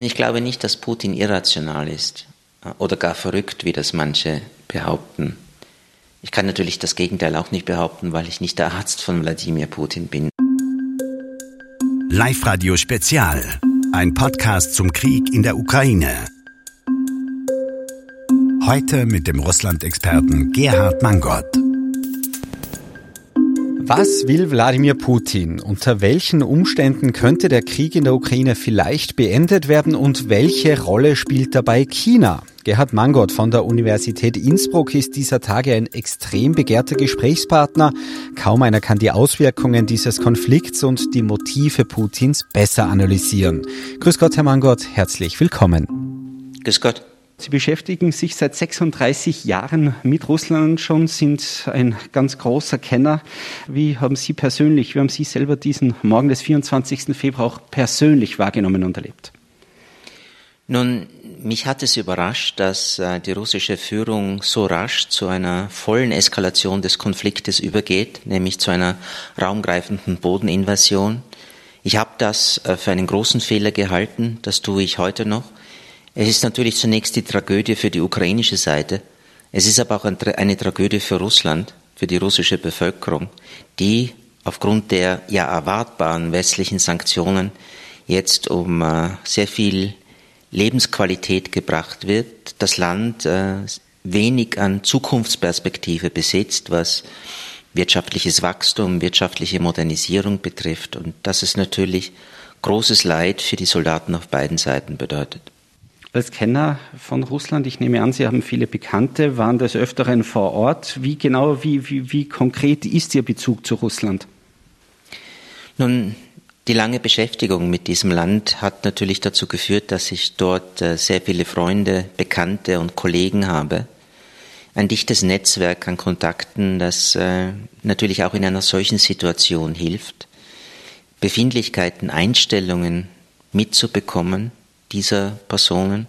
Ich glaube nicht, dass Putin irrational ist äh, oder gar verrückt, wie das manche behaupten. Ich kann natürlich das Gegenteil auch nicht behaupten, weil ich nicht der Arzt von Wladimir Putin bin. Live Radio Spezial, ein Podcast zum Krieg in der Ukraine. Heute mit dem Russland-Experten Gerhard Mangott. Was will Wladimir Putin? Unter welchen Umständen könnte der Krieg in der Ukraine vielleicht beendet werden und welche Rolle spielt dabei China? Gerhard Mangott von der Universität Innsbruck ist dieser Tage ein extrem begehrter Gesprächspartner. Kaum einer kann die Auswirkungen dieses Konflikts und die Motive Putins besser analysieren. Grüß Gott, Herr Mangott, herzlich willkommen. Grüß Gott. Sie beschäftigen sich seit 36 Jahren mit Russland schon, sind ein ganz großer Kenner. Wie haben Sie persönlich, wie haben Sie selber diesen Morgen des 24. Februar auch persönlich wahrgenommen und erlebt? Nun, mich hat es überrascht, dass äh, die russische Führung so rasch zu einer vollen Eskalation des Konfliktes übergeht, nämlich zu einer raumgreifenden Bodeninvasion. Ich habe das äh, für einen großen Fehler gehalten, das tue ich heute noch. Es ist natürlich zunächst die Tragödie für die ukrainische Seite. Es ist aber auch eine Tragödie für Russland, für die russische Bevölkerung, die aufgrund der ja erwartbaren westlichen Sanktionen jetzt um äh, sehr viel Lebensqualität gebracht wird, das Land äh, wenig an Zukunftsperspektive besitzt, was wirtschaftliches Wachstum, wirtschaftliche Modernisierung betrifft. Und das ist natürlich großes Leid für die Soldaten auf beiden Seiten bedeutet. Als Kenner von Russland, ich nehme an, Sie haben viele Bekannte, waren des Öfteren vor Ort. Wie genau, wie, wie, wie konkret ist Ihr Bezug zu Russland? Nun, die lange Beschäftigung mit diesem Land hat natürlich dazu geführt, dass ich dort äh, sehr viele Freunde, Bekannte und Kollegen habe. Ein dichtes Netzwerk an Kontakten, das äh, natürlich auch in einer solchen Situation hilft, Befindlichkeiten, Einstellungen mitzubekommen dieser Personen,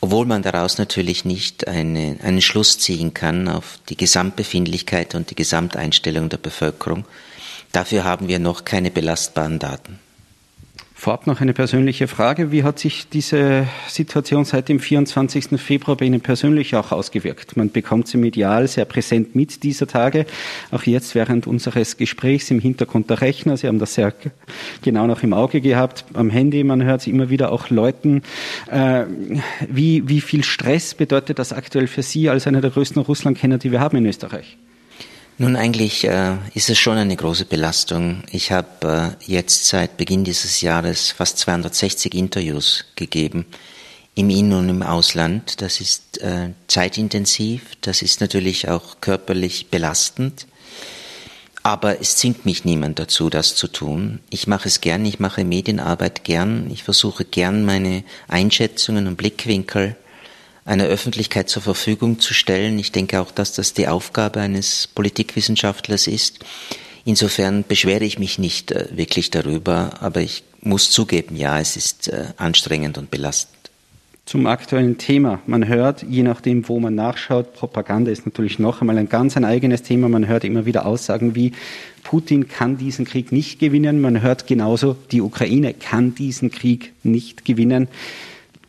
obwohl man daraus natürlich nicht eine, einen Schluss ziehen kann auf die Gesamtbefindlichkeit und die Gesamteinstellung der Bevölkerung. Dafür haben wir noch keine belastbaren Daten. Vorab noch eine persönliche Frage. Wie hat sich diese Situation seit dem 24. Februar bei Ihnen persönlich auch ausgewirkt? Man bekommt sie medial sehr präsent mit dieser Tage. Auch jetzt während unseres Gesprächs im Hintergrund der Rechner. Sie haben das sehr genau noch im Auge gehabt. Am Handy, man hört sie immer wieder auch läuten. Äh, wie, wie viel Stress bedeutet das aktuell für Sie als einer der größten Russlandkenner, die wir haben in Österreich? Nun, eigentlich äh, ist es schon eine große Belastung. Ich habe äh, jetzt seit Beginn dieses Jahres fast 260 Interviews gegeben im In- und im Ausland. Das ist äh, zeitintensiv, das ist natürlich auch körperlich belastend. Aber es zwingt mich niemand dazu, das zu tun. Ich mache es gern, ich mache Medienarbeit gern, ich versuche gern meine Einschätzungen und Blickwinkel einer Öffentlichkeit zur Verfügung zu stellen. Ich denke auch, dass das die Aufgabe eines Politikwissenschaftlers ist. Insofern beschwere ich mich nicht äh, wirklich darüber, aber ich muss zugeben, ja, es ist äh, anstrengend und belastend. Zum aktuellen Thema. Man hört, je nachdem, wo man nachschaut, Propaganda ist natürlich noch einmal ein ganz ein eigenes Thema. Man hört immer wieder Aussagen wie, Putin kann diesen Krieg nicht gewinnen. Man hört genauso, die Ukraine kann diesen Krieg nicht gewinnen.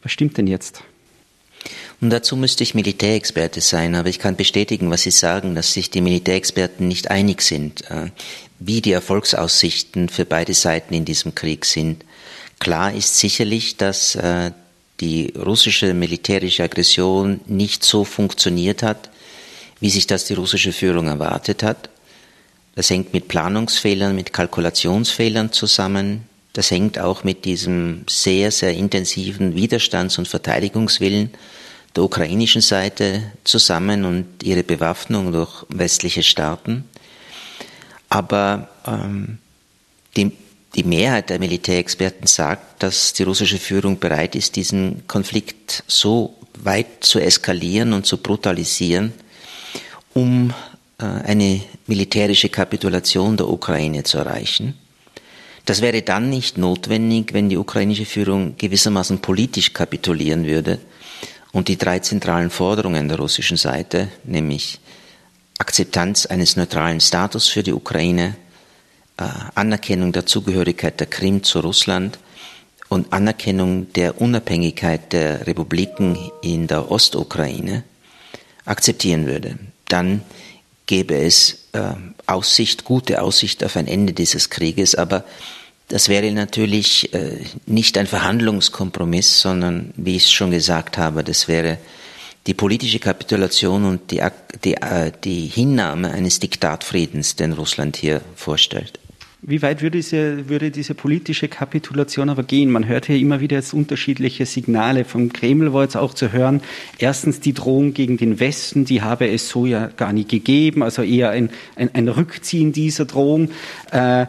Was stimmt denn jetzt? Und dazu müsste ich Militärexperte sein, aber ich kann bestätigen, was Sie sagen, dass sich die Militärexperten nicht einig sind, äh, wie die Erfolgsaussichten für beide Seiten in diesem Krieg sind. Klar ist sicherlich, dass äh, die russische militärische Aggression nicht so funktioniert hat, wie sich das die russische Führung erwartet hat. Das hängt mit Planungsfehlern, mit Kalkulationsfehlern zusammen. Das hängt auch mit diesem sehr, sehr intensiven Widerstands- und Verteidigungswillen der ukrainischen Seite zusammen und ihre Bewaffnung durch westliche Staaten. Aber ähm, die, die Mehrheit der Militärexperten sagt, dass die russische Führung bereit ist, diesen Konflikt so weit zu eskalieren und zu brutalisieren, um äh, eine militärische Kapitulation der Ukraine zu erreichen. Das wäre dann nicht notwendig, wenn die ukrainische Führung gewissermaßen politisch kapitulieren würde, und die drei zentralen Forderungen der russischen Seite, nämlich Akzeptanz eines neutralen Status für die Ukraine, äh, Anerkennung der Zugehörigkeit der Krim zu Russland und Anerkennung der Unabhängigkeit der Republiken in der Ostukraine akzeptieren würde, dann gäbe es äh, Aussicht, gute Aussicht auf ein Ende dieses Krieges, aber das wäre natürlich äh, nicht ein Verhandlungskompromiss, sondern, wie ich es schon gesagt habe, das wäre die politische Kapitulation und die, die, äh, die Hinnahme eines Diktatfriedens, den Russland hier vorstellt. Wie weit würde diese, würde diese politische Kapitulation aber gehen? Man hört hier immer wieder jetzt unterschiedliche Signale. Vom Kreml war jetzt auch zu hören, erstens die Drohung gegen den Westen, die habe es so ja gar nicht gegeben, also eher ein, ein, ein Rückziehen dieser Drohung. Äh,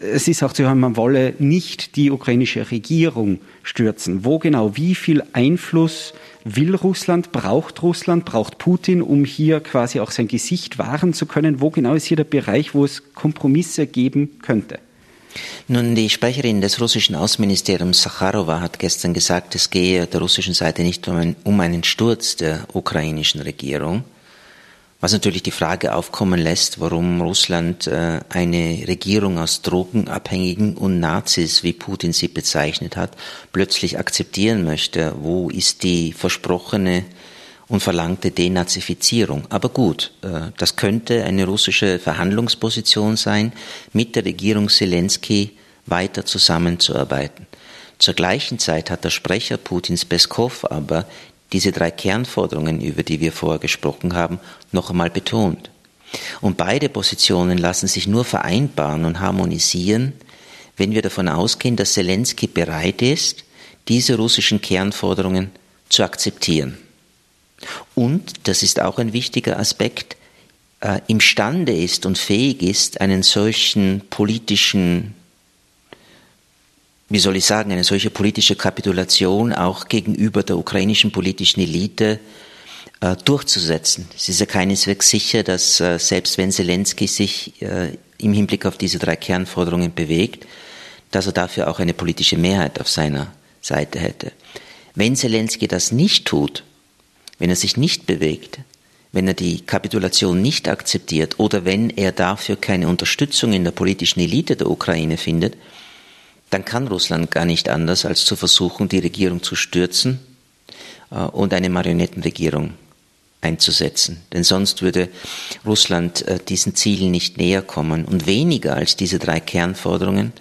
es ist auch zu hören, man wolle nicht die ukrainische Regierung stürzen. Wo genau, wie viel Einfluss Will Russland, braucht Russland, braucht Putin, um hier quasi auch sein Gesicht wahren zu können? Wo genau ist hier der Bereich, wo es Kompromisse geben könnte? Nun, die Sprecherin des russischen Außenministeriums Sacharowa hat gestern gesagt, es gehe der russischen Seite nicht um, ein, um einen Sturz der ukrainischen Regierung, was natürlich die Frage aufkommen lässt, warum Russland äh, eine Regierung aus Drogenabhängigen und Nazis, wie Putin sie bezeichnet hat, plötzlich akzeptieren möchte. Wo ist die versprochene und verlangte Denazifizierung? Aber gut, äh, das könnte eine russische Verhandlungsposition sein, mit der Regierung Zelensky weiter zusammenzuarbeiten. Zur gleichen Zeit hat der Sprecher Putins Peskov aber diese drei Kernforderungen, über die wir vorher gesprochen haben, noch einmal betont. Und beide Positionen lassen sich nur vereinbaren und harmonisieren, wenn wir davon ausgehen, dass Zelensky bereit ist, diese russischen Kernforderungen zu akzeptieren. Und, das ist auch ein wichtiger Aspekt, äh, imstande ist und fähig ist, einen solchen politischen wie soll ich sagen, eine solche politische Kapitulation auch gegenüber der ukrainischen politischen Elite äh, durchzusetzen. Es ist ja keineswegs sicher, dass äh, selbst wenn Zelensky sich äh, im Hinblick auf diese drei Kernforderungen bewegt, dass er dafür auch eine politische Mehrheit auf seiner Seite hätte. Wenn Zelensky das nicht tut, wenn er sich nicht bewegt, wenn er die Kapitulation nicht akzeptiert oder wenn er dafür keine Unterstützung in der politischen Elite der Ukraine findet, dann kann Russland gar nicht anders, als zu versuchen, die Regierung zu stürzen äh, und eine Marionettenregierung einzusetzen. Denn sonst würde Russland äh, diesen Zielen nicht näher kommen. Und weniger als diese drei Kernforderungen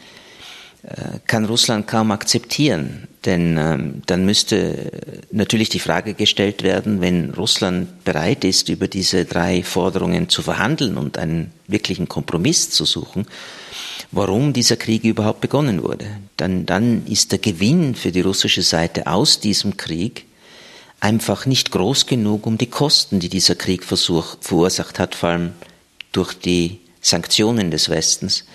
äh, kann Russland kaum akzeptieren. Denn ähm, dann müsste natürlich die Frage gestellt werden, wenn Russland bereit ist, über diese drei Forderungen zu verhandeln und einen wirklichen Kompromiss zu suchen, warum dieser Krieg überhaupt begonnen wurde. Dann, dann ist der Gewinn für die russische Seite aus diesem Krieg einfach nicht groß genug, um die Kosten, die dieser Krieg versuch, verursacht hat, vor allem durch die Sanktionen des Westens,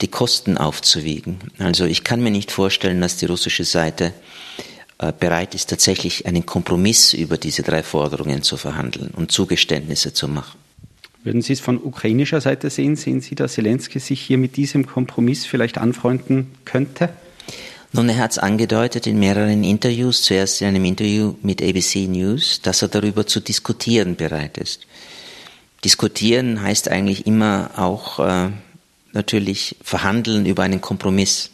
die Kosten aufzuwiegen. Also ich kann mir nicht vorstellen, dass die russische Seite äh, bereit ist, tatsächlich einen Kompromiss über diese drei Forderungen zu verhandeln und Zugeständnisse zu machen. Würden Sie es von ukrainischer Seite sehen? Sehen Sie, dass Zelensky sich hier mit diesem Kompromiss vielleicht anfreunden könnte? Nun, er hat es angedeutet in mehreren Interviews, zuerst in einem Interview mit ABC News, dass er darüber zu diskutieren bereit ist. Diskutieren heißt eigentlich immer auch äh, natürlich verhandeln über einen Kompromiss.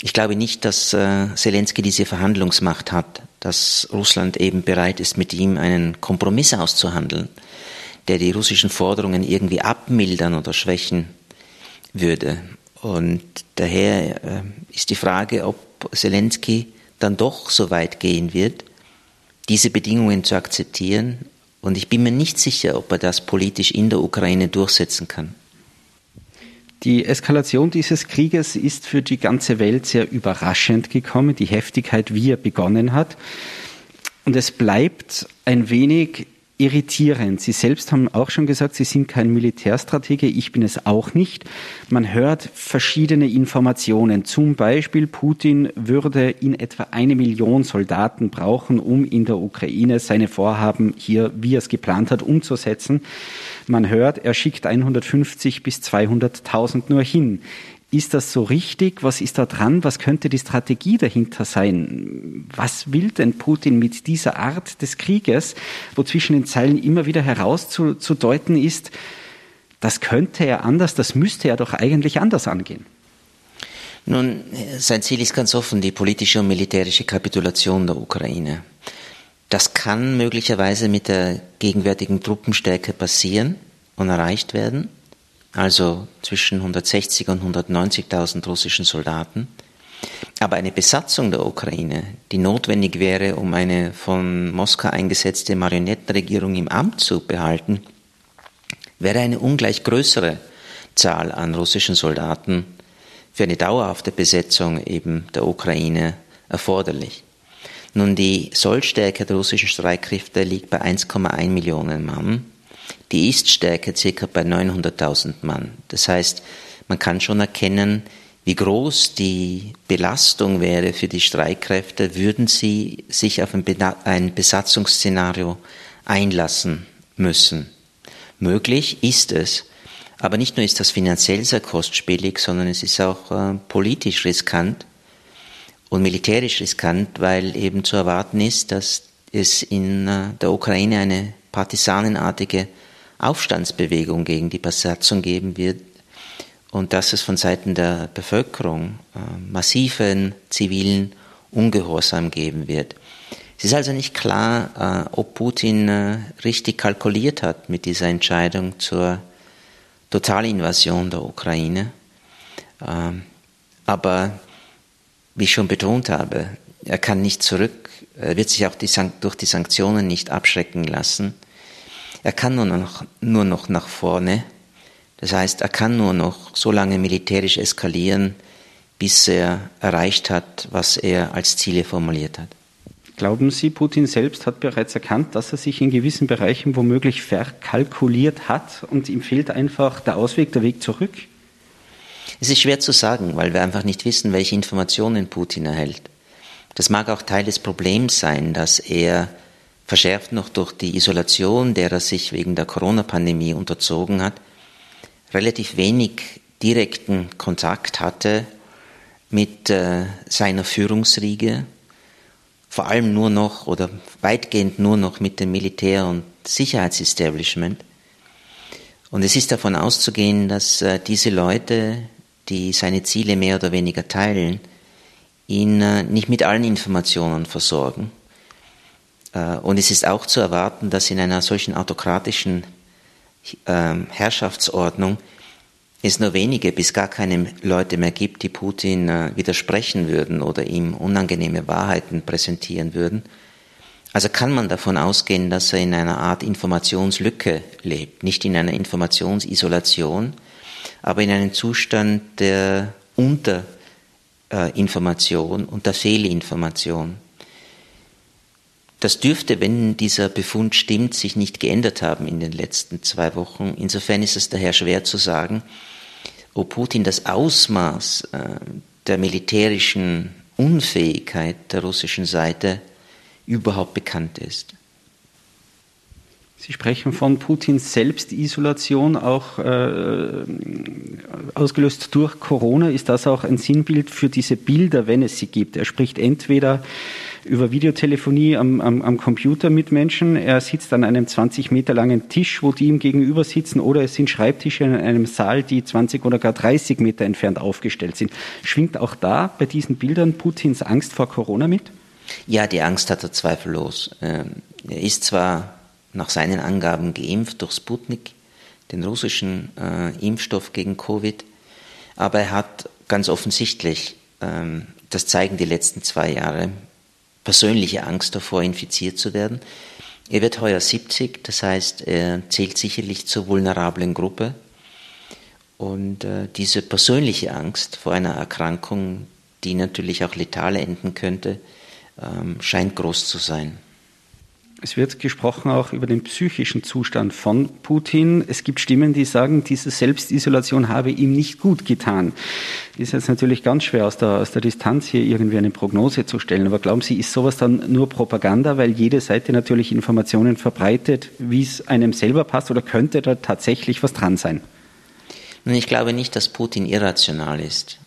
Ich glaube nicht, dass äh, Zelensky diese Verhandlungsmacht hat, dass Russland eben bereit ist, mit ihm einen Kompromiss auszuhandeln der die russischen Forderungen irgendwie abmildern oder schwächen würde. Und daher äh, ist die Frage, ob Zelensky dann doch so weit gehen wird, diese Bedingungen zu akzeptieren. Und ich bin mir nicht sicher, ob er das politisch in der Ukraine durchsetzen kann. Die Eskalation dieses Krieges ist für die ganze Welt sehr überraschend gekommen, die Heftigkeit, wie er begonnen hat. Und es bleibt ein wenig irritierend. Sie selbst haben auch schon gesagt, Sie sind kein Militärstratege, ich bin es auch nicht. Man hört verschiedene Informationen. Zum Beispiel, Putin würde in etwa eine Million Soldaten brauchen, um in der Ukraine seine Vorhaben hier, wie er es geplant hat, umzusetzen. Man hört, er schickt 150 bis 200.000 nur hin. Ist das so richtig? Was ist da dran? Was könnte die Strategie dahinter sein? Was will denn Putin mit dieser Art des Krieges, wo zwischen den Zeilen immer wieder herauszudeuten ist, das könnte er anders, das müsste er doch eigentlich anders angehen? Nun, sein Ziel ist ganz offen, die politische und militärische Kapitulation der Ukraine. Das kann möglicherweise mit der gegenwärtigen Truppenstärke passieren und erreicht werden, also zwischen 160 und 190.000 russischen Soldaten. Aber eine Besatzung der Ukraine, die notwendig wäre, um eine von Moskau eingesetzte Marionettenregierung im Amt zu behalten, wäre eine ungleich größere Zahl an russischen Soldaten für eine dauerhafte Besetzung eben der Ukraine erforderlich. Nun, die Sollstärke der russischen Streitkräfte liegt bei 1,1 Millionen Mann. Die Ist-Stärke circa bei 900.000 Mann. Das heißt, man kann schon erkennen, wie groß die Belastung wäre für die Streitkräfte, würden sie sich auf ein Besatzungsszenario einlassen müssen. Möglich ist es, aber nicht nur ist das finanziell sehr kostspielig, sondern es ist auch äh, politisch riskant und militärisch riskant, weil eben zu erwarten ist, dass es in äh, der Ukraine eine partisanenartige Aufstandsbewegung gegen die Besatzung geben wird und dass es von Seiten der Bevölkerung äh, massiven zivilen Ungehorsam geben wird. Es ist also nicht klar, äh, ob Putin äh, richtig kalkuliert hat mit dieser Entscheidung zur Totalinvasion der Ukraine. Ähm, aber wie ich schon betont habe, er kann nicht zurück, wird sich auch die durch die Sanktionen nicht abschrecken lassen. Er kann nur noch, nur noch nach vorne. Das heißt, er kann nur noch so lange militärisch eskalieren, bis er erreicht hat, was er als Ziele formuliert hat. Glauben Sie, Putin selbst hat bereits erkannt, dass er sich in gewissen Bereichen womöglich verkalkuliert hat und ihm fehlt einfach der Ausweg, der Weg zurück? Es ist schwer zu sagen, weil wir einfach nicht wissen, welche Informationen Putin erhält. Das mag auch Teil des Problems sein, dass er verschärft noch durch die Isolation, der er sich wegen der Corona-Pandemie unterzogen hat, relativ wenig direkten Kontakt hatte mit äh, seiner Führungsriege, vor allem nur noch oder weitgehend nur noch mit dem Militär- und Sicherheitsestablishment. Und es ist davon auszugehen, dass äh, diese Leute, die seine Ziele mehr oder weniger teilen, ihn äh, nicht mit allen Informationen versorgen. Äh, und es ist auch zu erwarten, dass in einer solchen autokratischen ähm, Herrschaftsordnung es nur wenige bis gar keine Leute mehr gibt, die Putin äh, widersprechen würden oder ihm unangenehme Wahrheiten präsentieren würden. Also kann man davon ausgehen, dass er in einer Art Informationslücke lebt, nicht in einer Informationsisolation, aber in einem Zustand der Unterinformation und der Fehlinformation. Das dürfte, wenn dieser Befund stimmt, sich nicht geändert haben in den letzten zwei Wochen. Insofern ist es daher schwer zu sagen, ob Putin das Ausmaß äh, der militärischen Unfähigkeit der russischen Seite überhaupt bekannt ist. Sie sprechen von Putins Selbstisolation, auch äh, ausgelöst durch Corona. Ist das auch ein Sinnbild für diese Bilder, wenn es sie gibt? Er spricht entweder über Videotelefonie am, am, am Computer mit Menschen. Er sitzt an einem 20 Meter langen Tisch, wo die ihm gegenüber sitzen, oder es sind Schreibtische in einem Saal, die 20 oder gar 30 Meter entfernt aufgestellt sind. Schwingt auch da bei diesen Bildern Putins Angst vor Corona mit? Ja, die Angst hat er zweifellos. Ähm, er ist zwar nach seinen Angaben geimpft durch Sputnik, den russischen äh, Impfstoff gegen Covid, aber er hat ganz offensichtlich, ähm, das zeigen die letzten zwei Jahre, persönliche Angst davor, infiziert zu werden. Er wird heuer 70, das heißt, er zählt sicherlich zur vulnerablen Gruppe. Und äh, diese persönliche Angst vor einer Erkrankung, die natürlich auch letal enden könnte, ähm, scheint groß zu sein. Es wird gesprochen auch über den psychischen Zustand von Putin. Es gibt Stimmen, die sagen, diese Selbstisolation habe ihm nicht gut getan. Ist jetzt natürlich ganz schwer aus der, aus der Distanz hier irgendwie eine Prognose zu stellen. Aber glauben Sie, ist sowas dann nur Propaganda, weil jede Seite natürlich Informationen verbreitet, wie es einem selber passt? Oder könnte da tatsächlich was dran sein? Ich glaube nicht, dass Putin irrational ist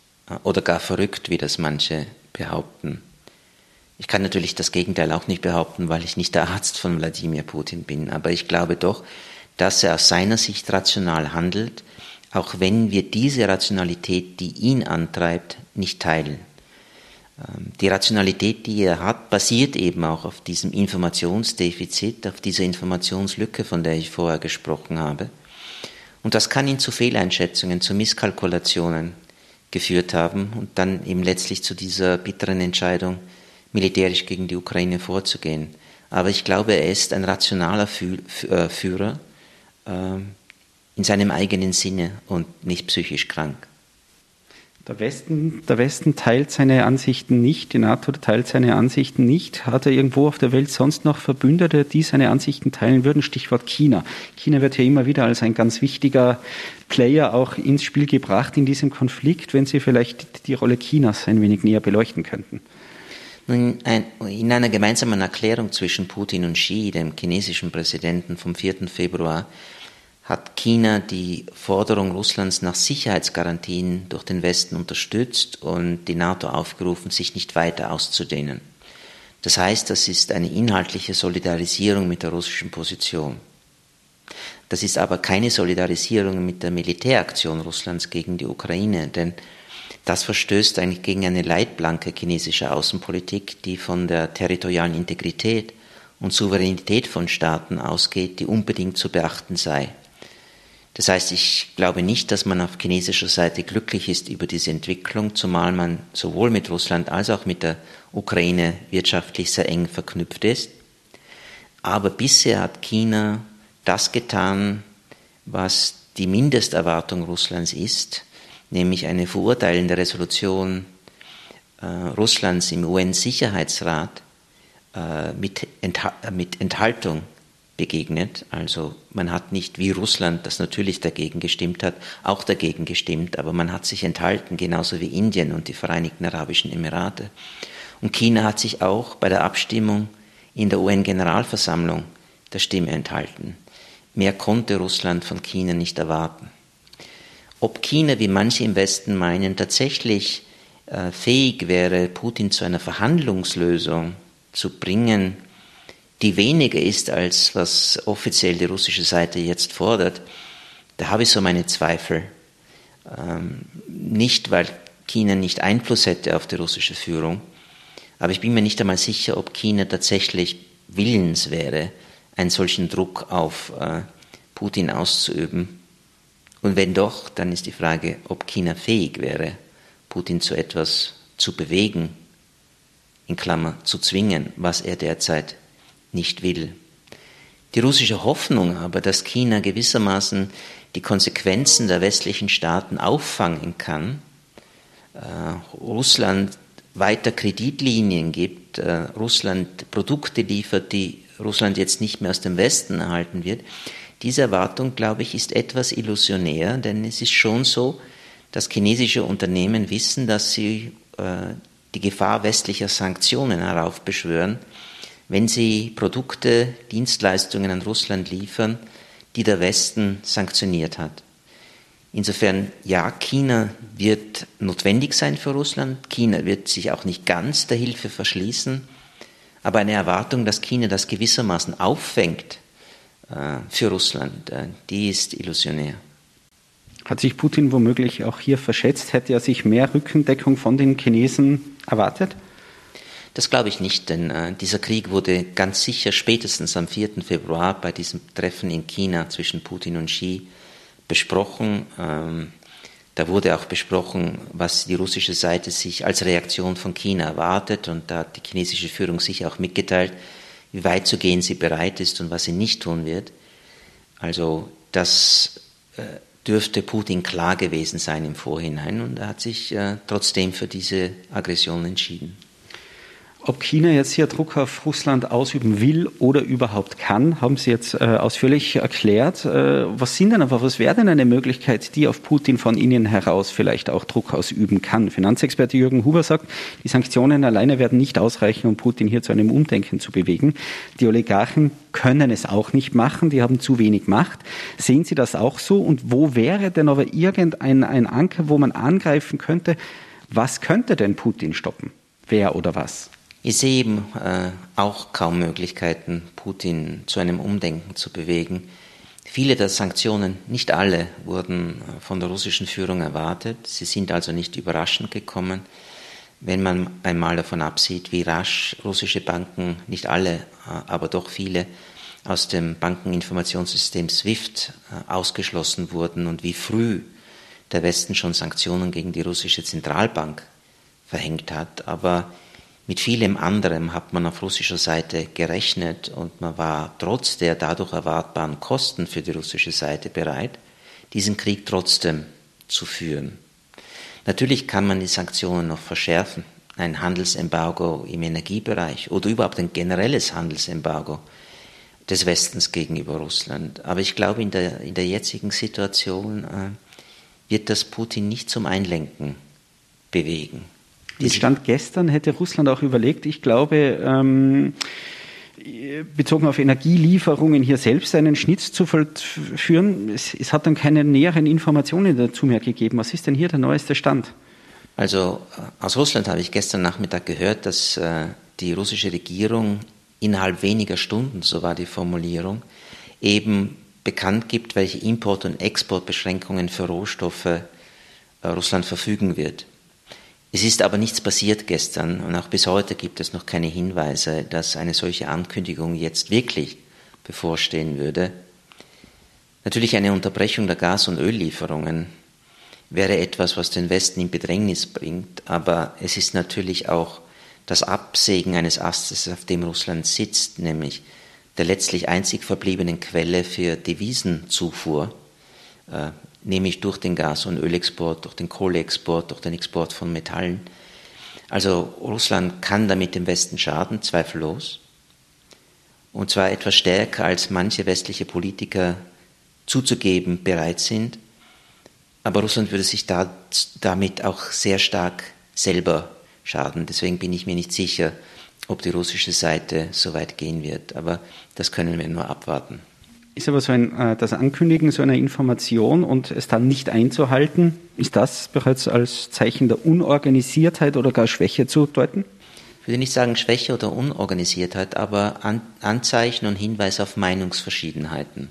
oder gar verrückt, wie das manche behaupten. Ich kann natürlich das Gegenteil auch nicht behaupten, weil ich nicht der Arzt von Wladimir Putin bin, aber ich glaube doch, dass er aus seiner Sicht rational handelt, auch wenn wir diese Rationalität, die ihn antreibt, nicht teilen. Ähm, die Rationalität, die er hat, basiert eben auch auf diesem Informationsdefizit, auf dieser Informationslücke, von der ich vorher gesprochen habe. Und das kann ihn zu Fehleinschätzungen, zu Misskalkulationen geführt haben und dann eben letztlich zu dieser bitteren Entscheidung, militärisch gegen die Ukraine vorzugehen. Aber ich glaube, er ist ein rationaler äh, Führer ähm, in seinem eigenen Sinne und nicht psychisch krank. Der Westen, der Westen teilt seine Ansichten nicht, die NATO teilt seine Ansichten nicht. Hat er irgendwo auf der Welt sonst noch Verbündete, die seine Ansichten teilen würden? Stichwort China. China wird ja immer wieder als ein ganz wichtiger Player auch ins Spiel gebracht in diesem Konflikt, wenn Sie vielleicht die Rolle Chinas ein wenig näher beleuchten könnten. In einer gemeinsamen Erklärung zwischen Putin und Xi, dem chinesischen Präsidenten vom 4. Februar, hat China die Forderung Russlands nach Sicherheitsgarantien durch den Westen unterstützt und die NATO aufgerufen, sich nicht weiter auszudehnen. Das heißt, das ist eine inhaltliche Solidarisierung mit der russischen Position. Das ist aber keine Solidarisierung mit der Militäraktion Russlands gegen die Ukraine, denn das verstößt eigentlich gegen eine leitblanke chinesische Außenpolitik, die von der territorialen Integrität und Souveränität von Staaten ausgeht, die unbedingt zu beachten sei. Das heißt, ich glaube nicht, dass man auf chinesischer Seite glücklich ist über diese Entwicklung, zumal man sowohl mit Russland als auch mit der Ukraine wirtschaftlich sehr eng verknüpft ist. Aber bisher hat China das getan, was die Mindesterwartung Russlands ist, nämlich eine verurteilende Resolution äh, Russlands im UN-Sicherheitsrat äh, mit, Entha mit Enthaltung begegnet. Also man hat nicht wie Russland, das natürlich dagegen gestimmt hat, auch dagegen gestimmt, aber man hat sich enthalten, genauso wie Indien und die Vereinigten Arabischen Emirate. Und China hat sich auch bei der Abstimmung in der UN-Generalversammlung der Stimme enthalten. Mehr konnte Russland von China nicht erwarten. Ob China, wie manche im Westen meinen, tatsächlich äh, fähig wäre, Putin zu einer Verhandlungslösung zu bringen, die weniger ist, als was offiziell die russische Seite jetzt fordert, da habe ich so meine Zweifel. Ähm, nicht, weil China nicht Einfluss hätte auf die russische Führung, aber ich bin mir nicht einmal sicher, ob China tatsächlich willens wäre, einen solchen Druck auf äh, Putin auszuüben. Und wenn doch, dann ist die Frage, ob China fähig wäre, Putin zu etwas zu bewegen, in Klammer zu zwingen, was er derzeit nicht will. Die russische Hoffnung aber, dass China gewissermaßen die Konsequenzen der westlichen Staaten auffangen kann, äh, Russland weiter Kreditlinien gibt, äh, Russland Produkte liefert, die Russland jetzt nicht mehr aus dem Westen erhalten wird, diese Erwartung, glaube ich, ist etwas illusionär, denn es ist schon so, dass chinesische Unternehmen wissen, dass sie äh, die Gefahr westlicher Sanktionen heraufbeschwören, wenn sie Produkte, Dienstleistungen an Russland liefern, die der Westen sanktioniert hat. Insofern, ja, China wird notwendig sein für Russland. China wird sich auch nicht ganz der Hilfe verschließen. Aber eine Erwartung, dass China das gewissermaßen auffängt für Russland, äh, die ist illusionär. Hat sich Putin womöglich auch hier verschätzt? Hätte er sich mehr Rückendeckung von den Chinesen erwartet? Das glaube ich nicht, denn äh, dieser Krieg wurde ganz sicher spätestens am 4. Februar bei diesem Treffen in China zwischen Putin und Xi besprochen. Ähm, da wurde auch besprochen, was die russische Seite sich als Reaktion von China erwartet und da hat die chinesische Führung sich auch mitgeteilt, wie weit zu gehen sie bereit ist und was sie nicht tun wird. Also das äh, dürfte Putin klar gewesen sein im Vorhinein und er hat sich äh, trotzdem für diese Aggression entschieden. Ob China jetzt hier Druck auf Russland ausüben will oder überhaupt kann, haben Sie jetzt äh, ausführlich erklärt. Äh, was sind denn aber, was wäre denn eine Möglichkeit, die auf Putin von innen heraus vielleicht auch Druck ausüben kann? Finanzexperte Jürgen Huber sagt, die Sanktionen alleine werden nicht ausreichen, um Putin hier zu einem Umdenken zu bewegen. Die Oligarchen können es auch nicht machen, die haben zu wenig Macht. Sehen Sie das auch so? Und wo wäre denn aber irgendein ein Anker, wo man angreifen könnte? Was könnte denn Putin stoppen? Wer oder was? Ich sehe eben äh, auch kaum Möglichkeiten, Putin zu einem Umdenken zu bewegen. Viele der Sanktionen, nicht alle, wurden von der russischen Führung erwartet. Sie sind also nicht überraschend gekommen. Wenn man einmal davon absieht, wie rasch russische Banken, nicht alle, aber doch viele, aus dem Bankeninformationssystem SWIFT äh, ausgeschlossen wurden und wie früh der Westen schon Sanktionen gegen die russische Zentralbank verhängt hat. Aber mit vielem anderem hat man auf russischer Seite gerechnet und man war trotz der dadurch erwartbaren Kosten für die russische Seite bereit, diesen Krieg trotzdem zu führen. Natürlich kann man die Sanktionen noch verschärfen, ein Handelsembargo im Energiebereich oder überhaupt ein generelles Handelsembargo des Westens gegenüber Russland. Aber ich glaube, in der, in der jetzigen Situation äh, wird das Putin nicht zum Einlenken bewegen. Wie Stand gestern hätte Russland auch überlegt, ich glaube, ähm, bezogen auf Energielieferungen hier selbst einen Schnitt zu vollführen. Es, es, hat dann keine näheren Informationen dazu mehr gegeben. Was ist denn hier der neueste Stand? Also äh, aus Russland habe ich gestern Nachmittag gehört, dass äh, die russische Regierung innerhalb weniger Stunden, so war die Formulierung, eben bekannt gibt, welche Import- und Exportbeschränkungen für Rohstoffe äh, Russland verfügen wird. Es ist aber nichts passiert gestern und auch bis heute gibt es noch keine Hinweise, dass eine solche Ankündigung jetzt wirklich bevorstehen würde. Natürlich eine Unterbrechung der Gas- und Öllieferungen wäre etwas, was den Westen in Bedrängnis bringt, aber es ist natürlich auch das Absägen eines Astes, auf dem Russland sitzt, nämlich der letztlich einzig verbliebenen Quelle für Devisenzufuhr, äh, nämlich durch den Gas- und Ölexport, durch den Kohleexport, durch den Export von Metallen. Also Russland kann damit dem Westen schaden, zweifellos. Und zwar etwas stärker, als manche westliche Politiker zuzugeben bereit sind. Aber Russland würde sich da, damit auch sehr stark selber schaden. Deswegen bin ich mir nicht sicher, ob die russische Seite so weit gehen wird. Aber das können wir nur abwarten. Ist aber so ein, äh, das Ankündigen so einer Information und es dann nicht einzuhalten, ist das bereits als Zeichen der Unorganisiertheit oder gar Schwäche zu deuten? Ich würde nicht sagen Schwäche oder Unorganisiertheit, aber Anzeichen und Hinweis auf Meinungsverschiedenheiten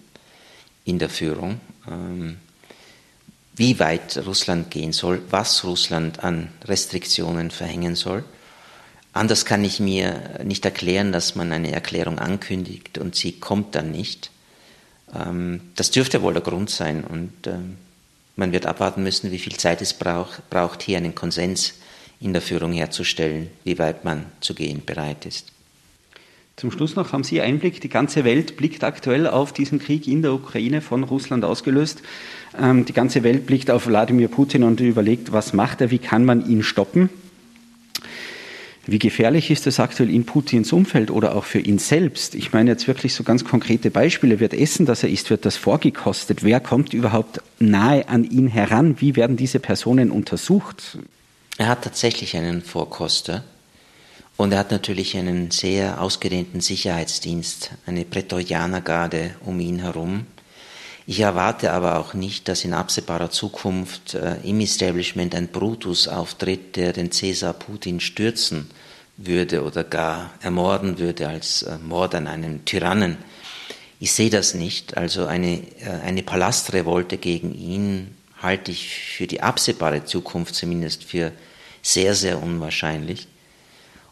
in der Führung. Ähm, wie weit Russland gehen soll, was Russland an Restriktionen verhängen soll. Anders kann ich mir nicht erklären, dass man eine Erklärung ankündigt und sie kommt dann nicht. Ähm, das dürfte wohl der Grund sein und ähm, man wird abwarten müssen, wie viel Zeit es braucht, hier einen Konsens in der Führung herzustellen, wie weit man zu gehen bereit ist. Zum Schluss noch haben Sie Einblick. Die ganze Welt blickt aktuell auf diesen Krieg in der Ukraine von Russland ausgelöst. Ähm, die ganze Welt blickt auf Wladimir Putin und überlegt, was macht er, wie kann man ihn stoppen. Wie gefährlich ist das aktuell in Putins Umfeld oder auch für ihn selbst? Ich meine jetzt wirklich so ganz konkrete Beispiele. Wird Essen, das er isst, wird das vorgekostet? Wer kommt überhaupt nahe an ihn heran? Wie werden diese Personen untersucht? Er hat tatsächlich einen Vorkoster. Und er hat natürlich einen sehr ausgedehnten Sicherheitsdienst, eine Prätorianergarde um ihn herum. Ich erwarte aber auch nicht, dass in absehbarer Zukunft äh, im Establishment ein Brutus auftritt, der den Cäsar Putin stürzen würde oder gar ermorden würde als äh, Mord an einem Tyrannen. Ich sehe das nicht. Also eine, äh, eine Palastrevolte gegen ihn halte ich für die absehbare Zukunft zumindest für sehr, sehr unwahrscheinlich.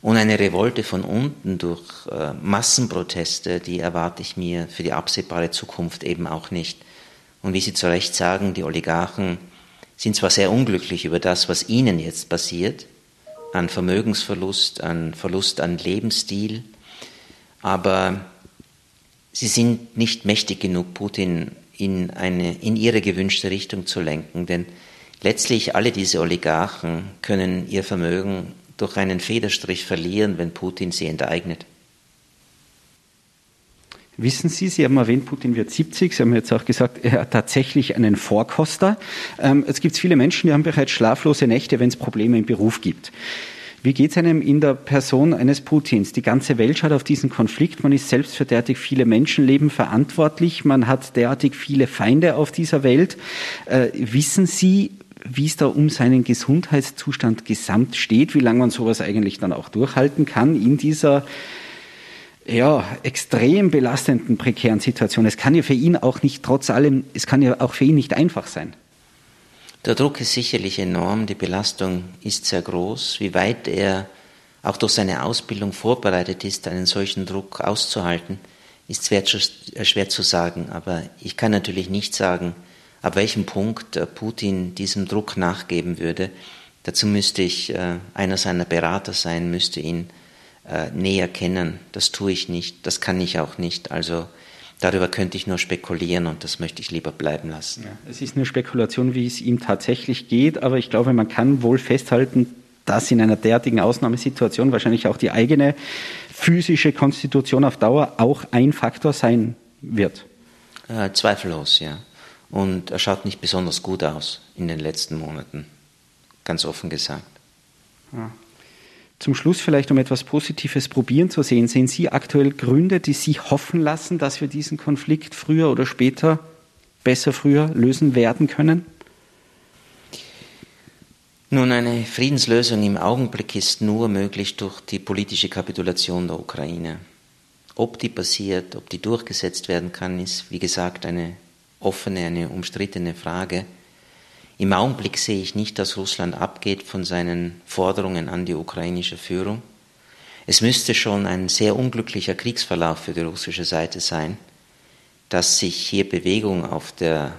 Und eine Revolte von unten durch äh, Massenproteste, die erwarte ich mir für die absehbare Zukunft eben auch nicht. Und wie Sie zu Recht sagen, die Oligarchen sind zwar sehr unglücklich über das, was ihnen jetzt passiert, an Vermögensverlust, an Verlust an Lebensstil, aber sie sind nicht mächtig genug, Putin in, eine, in ihre gewünschte Richtung zu lenken, denn letztlich alle diese Oligarchen können ihr Vermögen durch einen Federstrich verlieren, wenn Putin sie enteignet. Wissen Sie, Sie haben erwähnt, Putin wird 70. Sie haben jetzt auch gesagt, er hat tatsächlich einen Vorkoster. Ähm, es gibt viele Menschen, die haben bereits schlaflose Nächte, wenn es Probleme im Beruf gibt. Wie geht es einem in der Person eines Putins? Die ganze Welt schaut auf diesen Konflikt. Man ist selbst für derartig viele Menschenleben verantwortlich. Man hat derartig viele Feinde auf dieser Welt. Äh, wissen Sie, wie es da um seinen Gesundheitszustand gesamt steht, wie lange man sowas eigentlich dann auch durchhalten kann in dieser ja, extrem belastenden, prekären Situation. Es kann ja für ihn auch nicht, trotz allem, es kann ja auch für ihn nicht einfach sein. Der Druck ist sicherlich enorm, die Belastung ist sehr groß. Wie weit er auch durch seine Ausbildung vorbereitet ist, einen solchen Druck auszuhalten, ist schwer zu, äh, schwer zu sagen. Aber ich kann natürlich nicht sagen, ab welchem Punkt äh, Putin diesem Druck nachgeben würde. Dazu müsste ich äh, einer seiner Berater sein, müsste ihn näher kennen. Das tue ich nicht, das kann ich auch nicht. Also darüber könnte ich nur spekulieren und das möchte ich lieber bleiben lassen. Ja, es ist eine Spekulation, wie es ihm tatsächlich geht, aber ich glaube, man kann wohl festhalten, dass in einer derartigen Ausnahmesituation wahrscheinlich auch die eigene physische Konstitution auf Dauer auch ein Faktor sein wird. Äh, zweifellos, ja. Und er schaut nicht besonders gut aus in den letzten Monaten, ganz offen gesagt. Ja. Zum Schluss vielleicht, um etwas Positives probieren zu sehen, sehen Sie aktuell Gründe, die Sie hoffen lassen, dass wir diesen Konflikt früher oder später, besser früher lösen werden können? Nun, eine Friedenslösung im Augenblick ist nur möglich durch die politische Kapitulation der Ukraine. Ob die passiert, ob die durchgesetzt werden kann, ist, wie gesagt, eine offene, eine umstrittene Frage. Im Augenblick sehe ich nicht, dass Russland abgeht von seinen Forderungen an die ukrainische Führung. Es müsste schon ein sehr unglücklicher Kriegsverlauf für die russische Seite sein, dass sich hier Bewegung auf der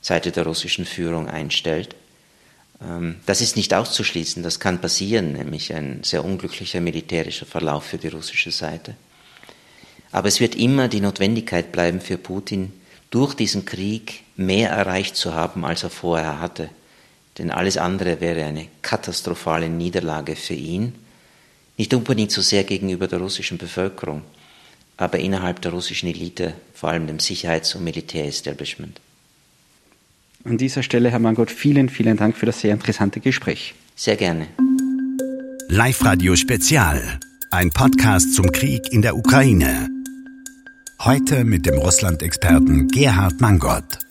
Seite der russischen Führung einstellt. Ähm, das ist nicht auszuschließen, das kann passieren, nämlich ein sehr unglücklicher militärischer Verlauf für die russische Seite. Aber es wird immer die Notwendigkeit bleiben für Putin, durch diesen Krieg mehr erreicht zu haben, als er vorher hatte. Denn alles andere wäre eine katastrophale Niederlage für ihn. Nicht unbedingt so sehr gegenüber der russischen Bevölkerung, aber innerhalb der russischen Elite, vor allem dem Sicherheits- und Militärestablishment. An dieser Stelle, Herr Mangold, vielen, vielen Dank für das sehr interessante Gespräch. Sehr gerne. Live Radio Spezial. Ein Podcast zum Krieg in der Ukraine. Heute mit dem Russland-Experten Gerhard Mangold.